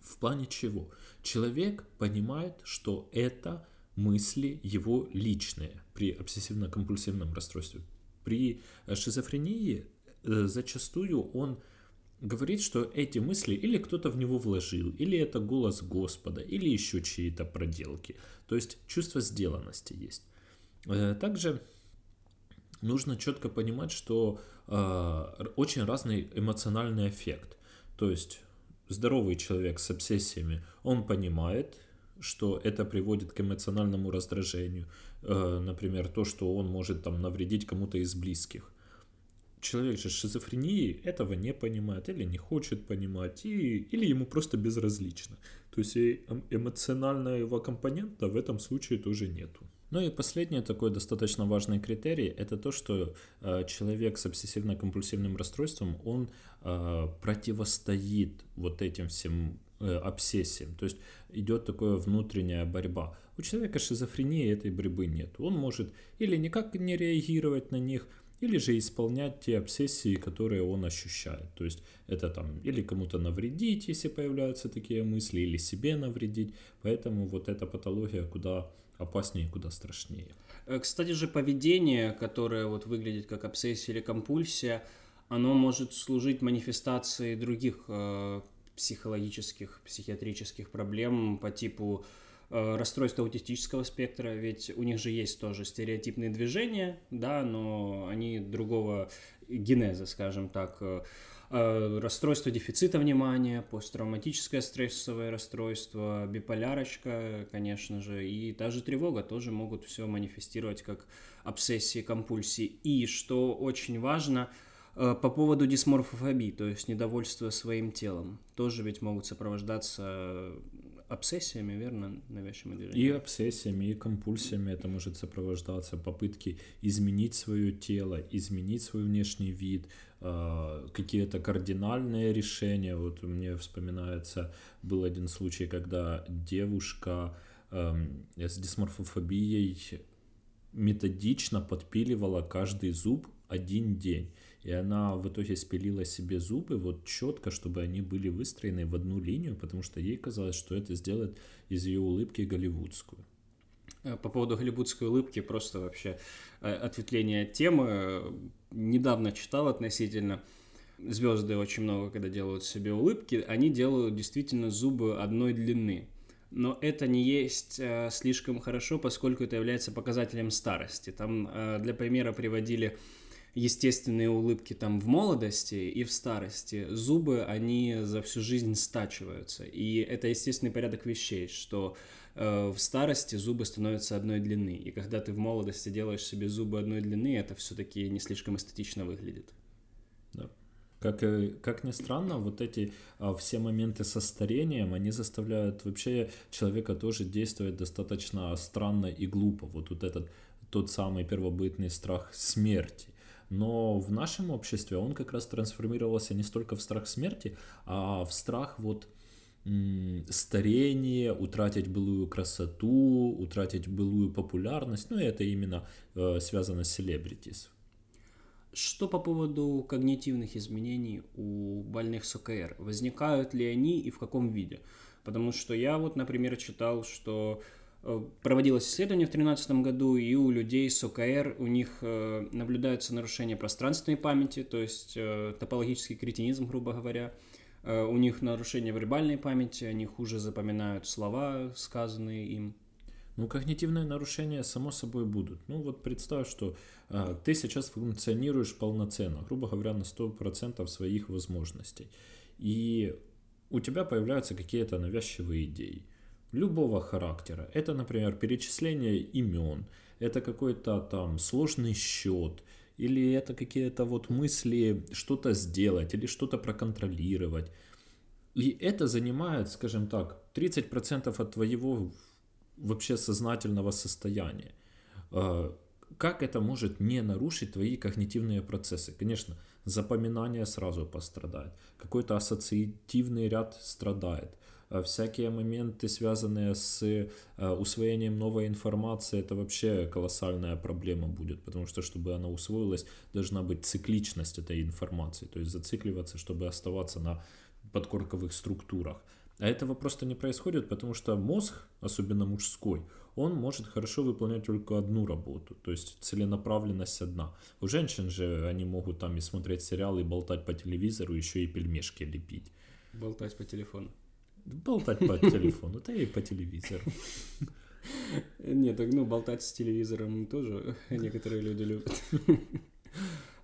В плане чего? Человек понимает, что это мысли его личные при обсессивно-компульсивном расстройстве. При э, шизофрении э, зачастую он говорит, что эти мысли или кто-то в него вложил, или это голос Господа, или еще чьи-то проделки. То есть чувство сделанности есть. Также нужно четко понимать, что очень разный эмоциональный эффект. То есть здоровый человек с обсессиями, он понимает, что это приводит к эмоциональному раздражению. Э, например, то, что он может там навредить кому-то из близких. Человек же с шизофренией этого не понимает или не хочет понимать, и, или ему просто безразлично. То есть эмоционального компонента в этом случае тоже нету. Ну и последний такой достаточно важный критерий – это то, что э, человек с обсессивно-компульсивным расстройством, он э, противостоит вот этим всем э, обсессиям. То есть идет такая внутренняя борьба. У человека шизофрении этой борьбы нет. Он может или никак не реагировать на них, или же исполнять те обсессии, которые он ощущает. То есть это там или кому-то навредить, если появляются такие мысли, или себе навредить. Поэтому вот эта патология куда опаснее, куда страшнее. Э, кстати же, поведение, которое вот выглядит как обсессия или компульсия, оно может служить манифестацией других э, психологических, психиатрических проблем по типу э, расстройства аутистического спектра, ведь у них же есть тоже стереотипные движения, да, но они другого генеза, скажем так. Э, расстройство дефицита внимания, посттравматическое стрессовое расстройство, биполярочка, конечно же, и даже тревога тоже могут все манифестировать как обсессии, компульсии. И, что очень важно, Э, по поводу дисморфофобии, то есть недовольства своим телом, тоже ведь могут сопровождаться обсессиями, верно, навязчивыми движениями? И обсессиями, и компульсиями это может сопровождаться, попытки изменить свое тело, изменить свой внешний вид, какие-то кардинальные решения. Вот мне вспоминается, был один случай, когда девушка эм, с дисморфофобией методично подпиливала каждый зуб один день. И она в итоге спилила себе зубы вот четко, чтобы они были выстроены в одну линию, потому что ей казалось, что это сделает из ее улыбки голливудскую. Э, по поводу голливудской улыбки, просто вообще э, ответвление от темы. Недавно читал относительно звезды очень много, когда делают себе улыбки, они делают действительно зубы одной длины. Но это не есть э, слишком хорошо, поскольку это является показателем старости. Там э, для примера приводили естественные улыбки там в молодости и в старости, зубы, они за всю жизнь стачиваются. И это естественный порядок вещей, что э, в старости зубы становятся одной длины. И когда ты в молодости делаешь себе зубы одной длины, это все-таки не слишком эстетично выглядит. Да. Как, как ни странно, вот эти а, все моменты со старением, они заставляют вообще человека тоже действовать достаточно странно и глупо. Вот, вот этот тот самый первобытный страх смерти но в нашем обществе он как раз трансформировался не столько в страх смерти, а в страх вот старение, утратить былую красоту, утратить былую популярность, ну это именно э, связано с селебритис. Что по поводу когнитивных изменений у больных с ОКР? Возникают ли они и в каком виде? Потому что я вот, например, читал, что Э, проводилось исследование в 2013 году, и у людей с ОКР у них э, наблюдаются нарушения пространственной памяти, то есть э, топологический кретинизм, грубо говоря. У них нарушение вербальной памяти, они хуже запоминают слова, сказанные им. Ну, когнитивные нарушения, само собой, будут. Ну, вот представь, что э, ты сейчас функционируешь полноценно, грубо говоря, на 100% своих возможностей. И у тебя появляются какие-то навязчивые идеи любого характера. Это, например, перечисление имен, это какой-то там сложный счет, или это какие-то вот мысли что-то сделать, или что-то проконтролировать. И это занимает, скажем так, 30% от твоего вообще сознательного состояния. А, как это может не нарушить твои когнитивные процессы? Конечно, запоминание сразу пострадает, какой-то ассоциативный ряд страдает, всякие моменты, связанные с э, усвоением новой информации, это вообще колоссальная проблема будет, потому что, чтобы она усвоилась, должна быть цикличность этой информации, то есть зацикливаться, чтобы оставаться на подкорковых структурах. А этого просто не происходит, потому что мозг, особенно мужской, он может хорошо выполнять только одну работу, то есть целенаправленность одна. У женщин же они могут там и смотреть сериалы, и болтать по телевизору, еще и пельмешки лепить. Болтать по телефону. Болтать по телефону, да и по телевизору. Нет, ну болтать с телевизором тоже некоторые люди любят.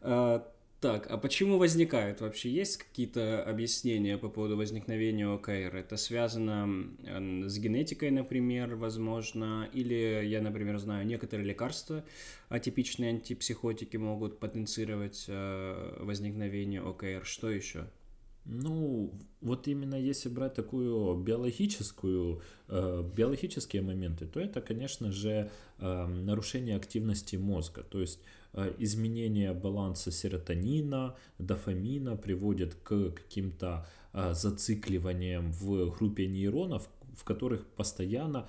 А, так, а почему возникает вообще? Есть какие-то объяснения по поводу возникновения ОКР? Это связано с генетикой, например, возможно, или я, например, знаю, некоторые лекарства, атипичные антипсихотики могут потенцировать э, возникновение ОКР. Что еще? Ну, вот именно если брать такую биологическую, э, биологические моменты, то это, конечно же, э, нарушение активности мозга. То есть э, изменение баланса серотонина, дофамина приводит к каким-то э, зацикливаниям в группе нейронов, в которых постоянно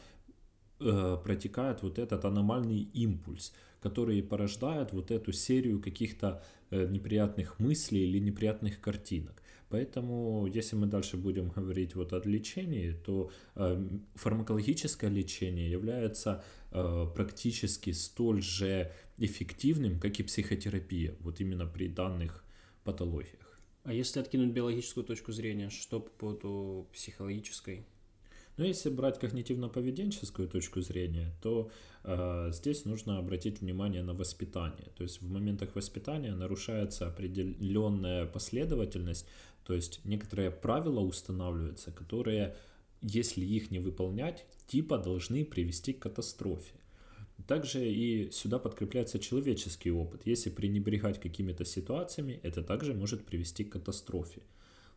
э, протекает вот этот аномальный импульс, который порождает вот эту серию каких-то э, неприятных мыслей или неприятных картинок. Поэтому, если мы дальше будем говорить вот о лечении, то э, фармакологическое лечение является э, практически столь же эффективным, как и психотерапия, вот именно при данных патологиях. А если откинуть биологическую точку зрения, что по поводу психологической? Но если брать когнитивно-поведенческую точку зрения, то э, здесь нужно обратить внимание на воспитание. То есть в моментах воспитания нарушается определенная последовательность, то есть некоторые правила устанавливаются, которые, если их не выполнять, типа должны привести к катастрофе. Также и сюда подкрепляется человеческий опыт. Если пренебрегать какими-то ситуациями, это также может привести к катастрофе.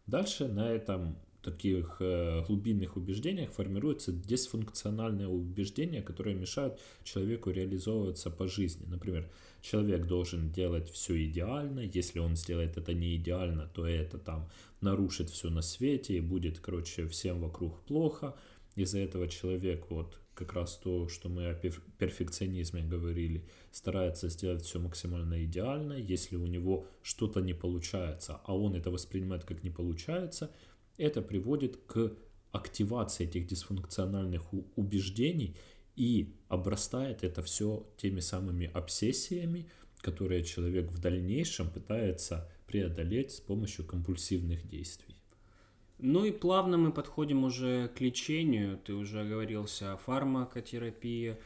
Дальше на этом таких э, глубинных убеждениях формируются дисфункциональные убеждения, которые мешают человеку реализовываться по жизни. Например, человек должен делать все идеально, если он сделает это не идеально, то это там нарушит все на свете и будет, короче, всем вокруг плохо. Из-за этого человек вот как раз то, что мы о перфекционизме говорили, старается сделать все максимально идеально. Если у него что-то не получается, а он это воспринимает как не получается, это приводит к активации этих дисфункциональных убеждений и обрастает это все теми самыми обсессиями, которые человек в дальнейшем пытается преодолеть с помощью компульсивных действий. Ну и плавно мы подходим уже к лечению. Ты уже оговорился о фармакотерапии.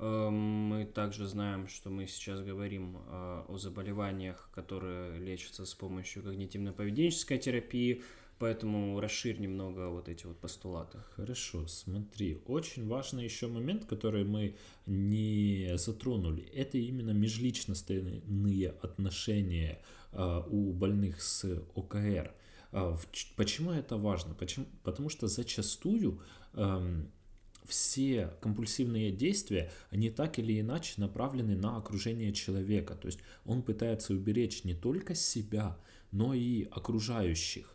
Эм, мы также знаем, что мы сейчас говорим э, о заболеваниях, которые лечатся с помощью когнитивно-поведенческой терапии, поэтому расширь немного вот эти вот постулаты. Хорошо, смотри, очень важный еще момент, который мы не затронули, это именно межличностные отношения э, у больных с ОКР. А, почему это важно? Почему? Потому что зачастую эм, все компульсивные действия, они так или иначе направлены на окружение человека. То есть он пытается уберечь не только себя, но и окружающих.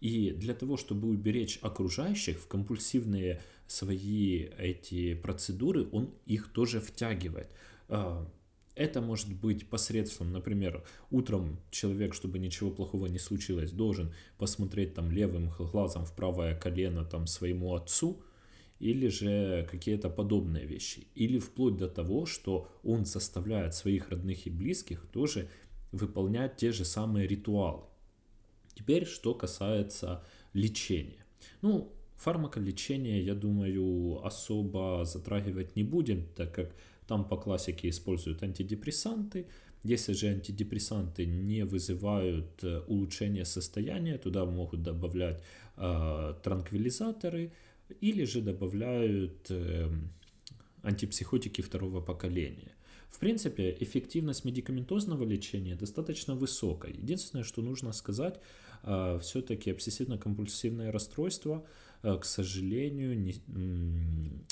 И для того, чтобы уберечь окружающих в компульсивные свои эти процедуры, он их тоже втягивает. А, это может быть посредством, например, утром человек, чтобы ничего плохого не случилось, должен посмотреть там левым глазом в правое колено там своему отцу, или же какие-то подобные вещи. Или вплоть до того, что он заставляет своих родных и близких тоже выполнять те же самые ритуалы. Теперь, что касается лечения. Ну, фармаколечение, я думаю, особо затрагивать не будем, так как там по классике используют антидепрессанты. Если же антидепрессанты не вызывают э, улучшения состояния, туда могут добавлять э, транквилизаторы или же добавляют э, антипсихотики второго поколения. В принципе, эффективность медикаментозного лечения достаточно высокая. Единственное, что нужно сказать, все-таки обсессивно-компульсивное расстройство, э, к сожалению, не,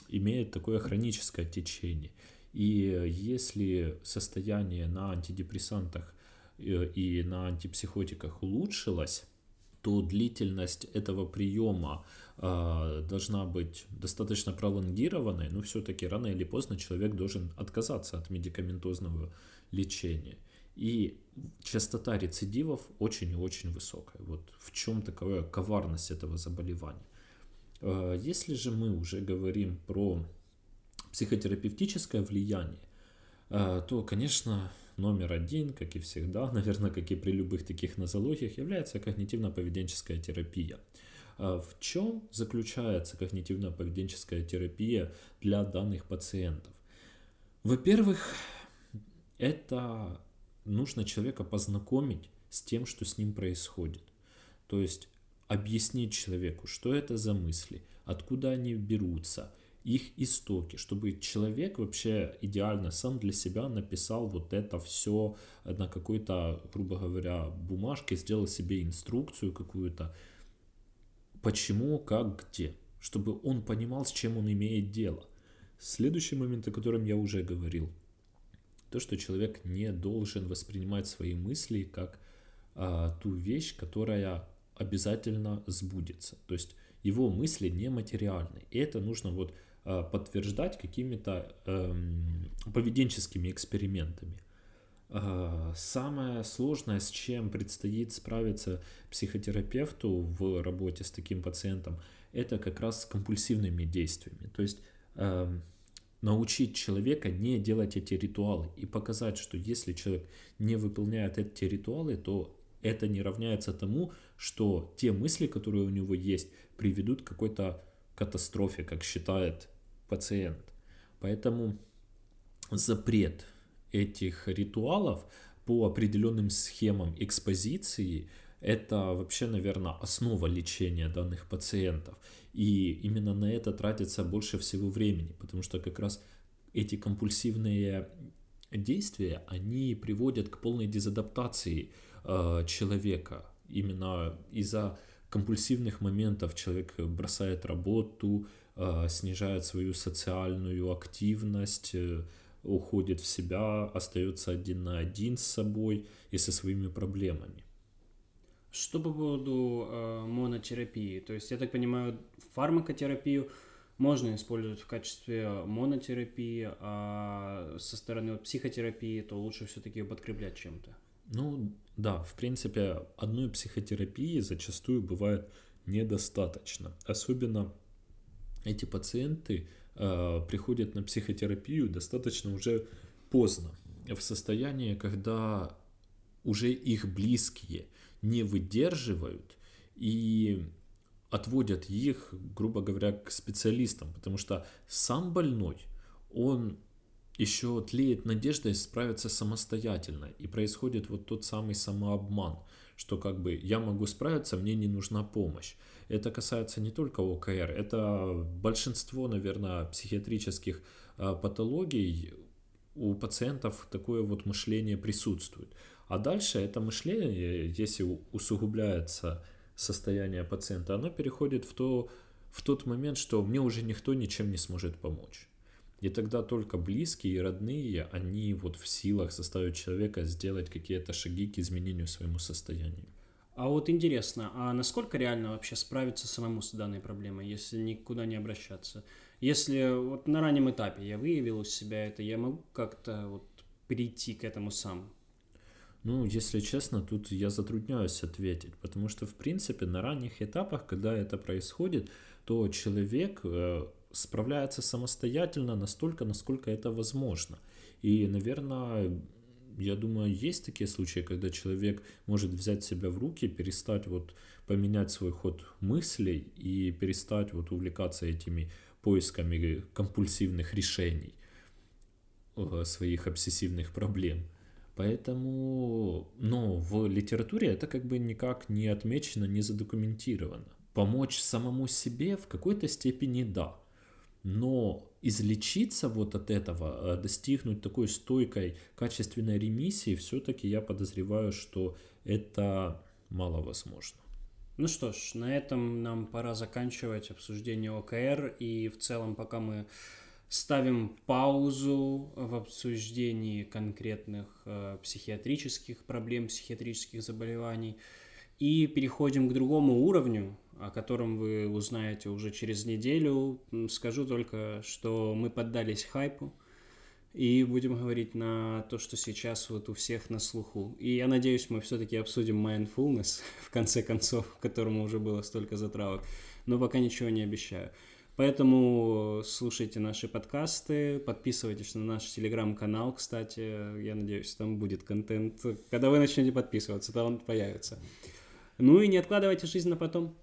имеет такое хроническое течение. И если состояние на антидепрессантах э, и на антипсихотиках улучшилось, то длительность этого приема э, должна быть достаточно пролонгированной, но все-таки рано или поздно человек должен отказаться от медикаментозного лечения. И частота рецидивов очень и очень высокая. Вот в чем такая коварность этого заболевания. Э, если же мы уже говорим про психотерапевтическое влияние, э, то, конечно, номер один, как и всегда, наверное, как и при любых таких нозологиях, является когнитивно-поведенческая терапия. Э, в чем заключается когнитивно-поведенческая терапия для данных пациентов? Во-первых, это нужно человека познакомить с тем, что с ним происходит. То есть объяснить человеку, что это за мысли, откуда они берутся – их истоки, чтобы человек вообще идеально сам для себя написал вот это все на какой-то, грубо говоря, бумажке, сделал себе инструкцию какую-то, почему, как, где, чтобы он понимал, с чем он имеет дело. Следующий момент, о котором я уже говорил, то, что человек не должен воспринимать свои мысли как а, ту вещь, которая обязательно сбудется. То есть его мысли нематериальны. И это нужно вот Э, подтверждать какими-то эм, поведенческими экспериментами. Э, самое сложное, с чем предстоит справиться психотерапевту в работе с таким пациентом, это как раз с компульсивными действиями. То есть эм, научить человека не делать эти ритуалы и показать, что если человек не выполняет эти ритуалы, то это не равняется тому, что те мысли, которые у него есть, приведут к какой-то катастрофе, как считает пациент. Поэтому запрет этих ритуалов по определенным схемам экспозиции это вообще, наверное, основа лечения данных пациентов. И именно на это тратится больше всего времени, потому что как раз эти компульсивные действия, они приводят к полной дезадаптации э, человека. Именно из-за компульсивных моментов человек бросает работу, э, снижает свою социальную активность, э, уходит в себя, остается один на один с собой и со своими проблемами. Что по поводу э, монотерапии? То есть, я так понимаю, фармакотерапию можно использовать в качестве монотерапии, а со стороны вот, психотерапии, то лучше все-таки ее подкреплять чем-то. Ну да, в принципе, одной психотерапии зачастую бывает недостаточно. Особенно эти пациенты э, приходят на психотерапию достаточно уже поздно, в состоянии, когда уже их близкие не выдерживают и отводят их, грубо говоря, к специалистам, потому что сам больной, он еще тлеет надеждой справиться самостоятельно, и происходит вот тот самый самообман, что как бы я могу справиться, мне не нужна помощь. Это касается не только ОКР, это большинство, наверное, психиатрических а, патологий у пациентов такое вот мышление присутствует. А дальше это мышление, если усугубляется состояние пациента, оно переходит в, то, в тот момент, что мне уже никто ничем не сможет помочь. И тогда только близкие и родные, они вот в силах заставить человека сделать какие-то шаги к изменению своему состоянию. А вот интересно, а насколько реально вообще справиться самому с данной проблемой, если никуда не обращаться? Если вот на раннем этапе я выявил у себя это, я могу как-то вот прийти к этому сам? Ну, если честно, тут я затрудняюсь ответить, потому что, в принципе, на ранних этапах, когда это происходит, то человек э, справляется самостоятельно настолько, насколько это возможно. И, наверное, я думаю, есть такие случаи, когда человек может взять себя в руки, перестать вот поменять свой ход мыслей и перестать вот увлекаться этими поисками компульсивных решений э, своих обсессивных проблем. Поэтому, но в литературе это как бы никак не отмечено, не задокументировано. Помочь самому себе в какой-то степени да. Но излечиться вот от этого, э, достигнуть такой стойкой качественной ремиссии, все-таки я подозреваю, что это маловозможно. Ну что ж, на этом нам пора заканчивать обсуждение ОКР. И в целом, пока мы ставим паузу в обсуждении конкретных э, психиатрических проблем, психиатрических заболеваний и переходим к другому уровню, о котором вы узнаете уже через неделю. Скажу только, что мы поддались хайпу и будем говорить на то, что сейчас вот у всех на слуху. И я надеюсь, мы все-таки обсудим mindfulness в конце концов, которому уже было столько затравок, но пока ничего не обещаю. Поэтому слушайте наши подкасты, подписывайтесь на наш телеграм-канал, кстати, я надеюсь, там будет контент. Когда вы начнете подписываться, там он появится. Ну и не откладывайте жизнь на потом.